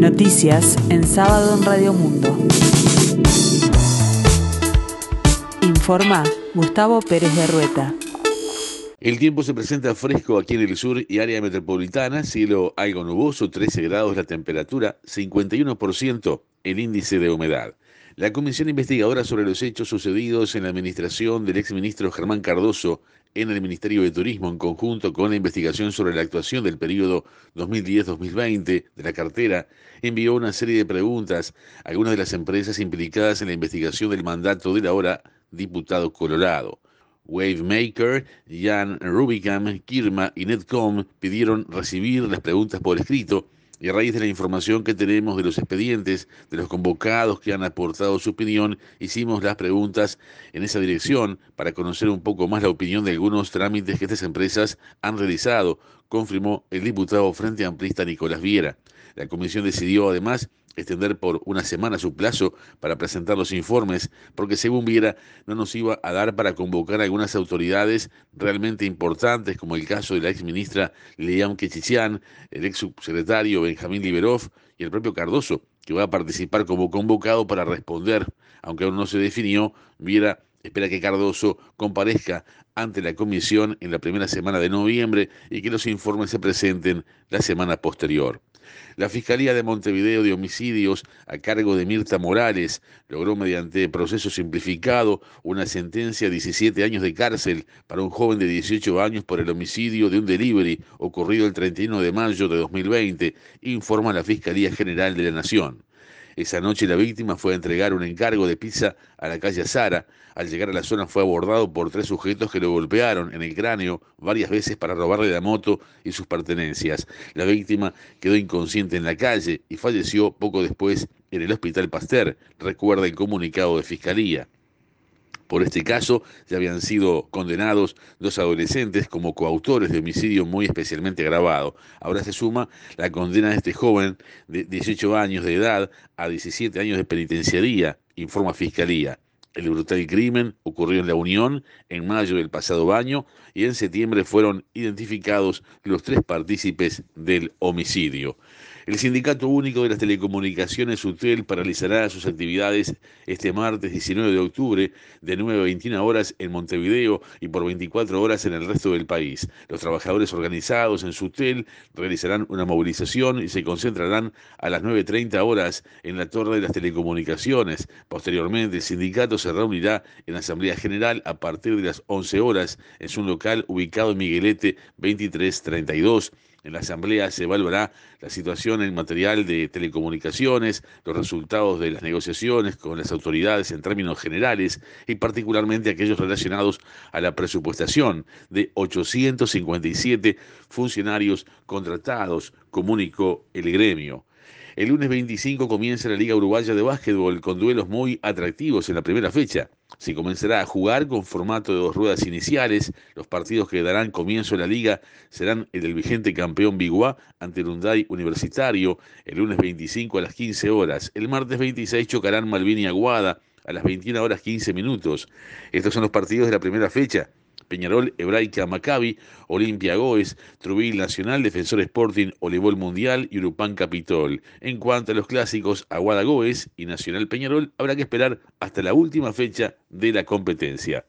Noticias en sábado en Radio Mundo. Informa Gustavo Pérez de Rueta. El tiempo se presenta fresco aquí en el sur y área metropolitana, cielo algo nuboso, 13 grados la temperatura, 51% el índice de humedad. La comisión investigadora sobre los hechos sucedidos en la administración del exministro Germán Cardoso en el Ministerio de Turismo en conjunto con la investigación sobre la actuación del periodo 2010-2020 de la cartera, envió una serie de preguntas a algunas de las empresas implicadas en la investigación del mandato del ahora diputado Colorado. Wavemaker, Jan Rubicam, Kirma y Netcom pidieron recibir las preguntas por escrito y a raíz de la información que tenemos de los expedientes, de los convocados que han aportado su opinión, hicimos las preguntas en esa dirección para conocer un poco más la opinión de algunos trámites que estas empresas han realizado, confirmó el diputado Frente Amplista Nicolás Viera. La comisión decidió además extender por una semana su plazo para presentar los informes, porque según Viera no nos iba a dar para convocar a algunas autoridades realmente importantes, como el caso de la ex ministra Liam Kechichian, el ex subsecretario Benjamín Liberov y el propio Cardoso, que va a participar como convocado para responder, aunque aún no se definió, Viera espera que Cardoso comparezca ante la comisión en la primera semana de noviembre y que los informes se presenten la semana posterior. La Fiscalía de Montevideo de Homicidios, a cargo de Mirta Morales, logró mediante proceso simplificado una sentencia de 17 años de cárcel para un joven de 18 años por el homicidio de un delivery ocurrido el 31 de mayo de 2020, informa la Fiscalía General de la Nación. Esa noche la víctima fue a entregar un encargo de pizza a la calle Sara. Al llegar a la zona fue abordado por tres sujetos que lo golpearon en el cráneo varias veces para robarle la moto y sus pertenencias. La víctima quedó inconsciente en la calle y falleció poco después en el Hospital Pasteur, recuerda el comunicado de Fiscalía. Por este caso ya habían sido condenados dos adolescentes como coautores de homicidio muy especialmente agravado. Ahora se suma la condena de este joven de 18 años de edad a 17 años de penitenciaría, informa Fiscalía. El brutal crimen ocurrió en La Unión en mayo del pasado año y en septiembre fueron identificados los tres partícipes del homicidio. El Sindicato Único de las Telecomunicaciones UTEL paralizará sus actividades este martes 19 de octubre de 9 a 21 horas en Montevideo y por 24 horas en el resto del país. Los trabajadores organizados en SUTEL realizarán una movilización y se concentrarán a las 9.30 horas en la Torre de las Telecomunicaciones. Posteriormente, el sindicato se reunirá en Asamblea General a partir de las 11 horas en su local ubicado en Miguelete 2332. En la Asamblea se evaluará la situación en material de telecomunicaciones, los resultados de las negociaciones con las autoridades en términos generales y particularmente aquellos relacionados a la presupuestación de 857 funcionarios contratados, comunicó el gremio. El lunes 25 comienza la Liga Uruguaya de Básquetbol con duelos muy atractivos en la primera fecha. Se comenzará a jugar con formato de dos ruedas iniciales. Los partidos que darán comienzo a la liga serán el del vigente campeón Biguá ante el Hyundai Universitario el lunes 25 a las 15 horas. El martes 26 chocarán Malvin y Aguada a las 21 horas 15 minutos. Estos son los partidos de la primera fecha. Peñarol, Hebraica, Maccabi, Olimpia Goes, Trubil Nacional, Defensor Sporting, Olivol Mundial y Urupán Capitol. En cuanto a los clásicos Aguada Goes y Nacional Peñarol, habrá que esperar hasta la última fecha de la competencia.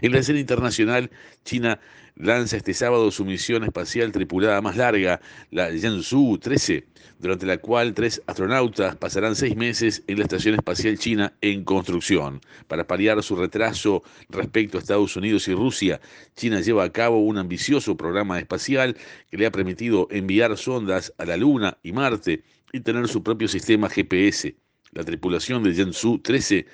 En la escena internacional, China lanza este sábado su misión espacial tripulada más larga, la Jiangsu 13, durante la cual tres astronautas pasarán seis meses en la Estación Espacial China en construcción. Para paliar su retraso respecto a Estados Unidos y Rusia, China lleva a cabo un ambicioso programa espacial que le ha permitido enviar sondas a la Luna y Marte y tener su propio sistema GPS. La tripulación de Jiangsu 13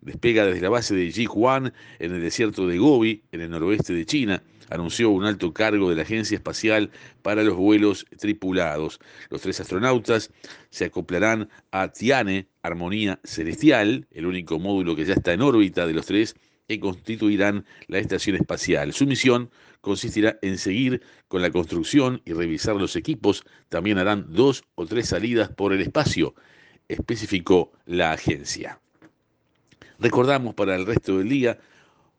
despega desde la base de Jihuan en el desierto de Gobi, en el noroeste de China, anunció un alto cargo de la Agencia Espacial para los vuelos tripulados. Los tres astronautas se acoplarán a Tiane, Armonía Celestial, el único módulo que ya está en órbita de los tres, que constituirán la estación espacial. Su misión consistirá en seguir con la construcción y revisar los equipos. También harán dos o tres salidas por el espacio, especificó la agencia. Recordamos para el resto del día,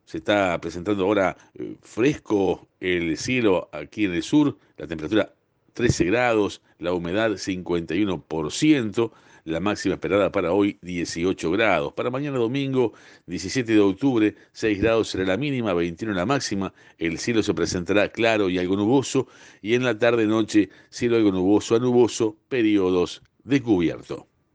se está presentando ahora eh, fresco el cielo aquí en el sur, la temperatura 13 grados, la humedad 51%, la máxima esperada para hoy 18 grados. Para mañana domingo 17 de octubre 6 grados será la mínima, 21 la máxima. El cielo se presentará claro y algo nuboso y en la tarde noche cielo algo nuboso a nuboso, periodos de cubierto.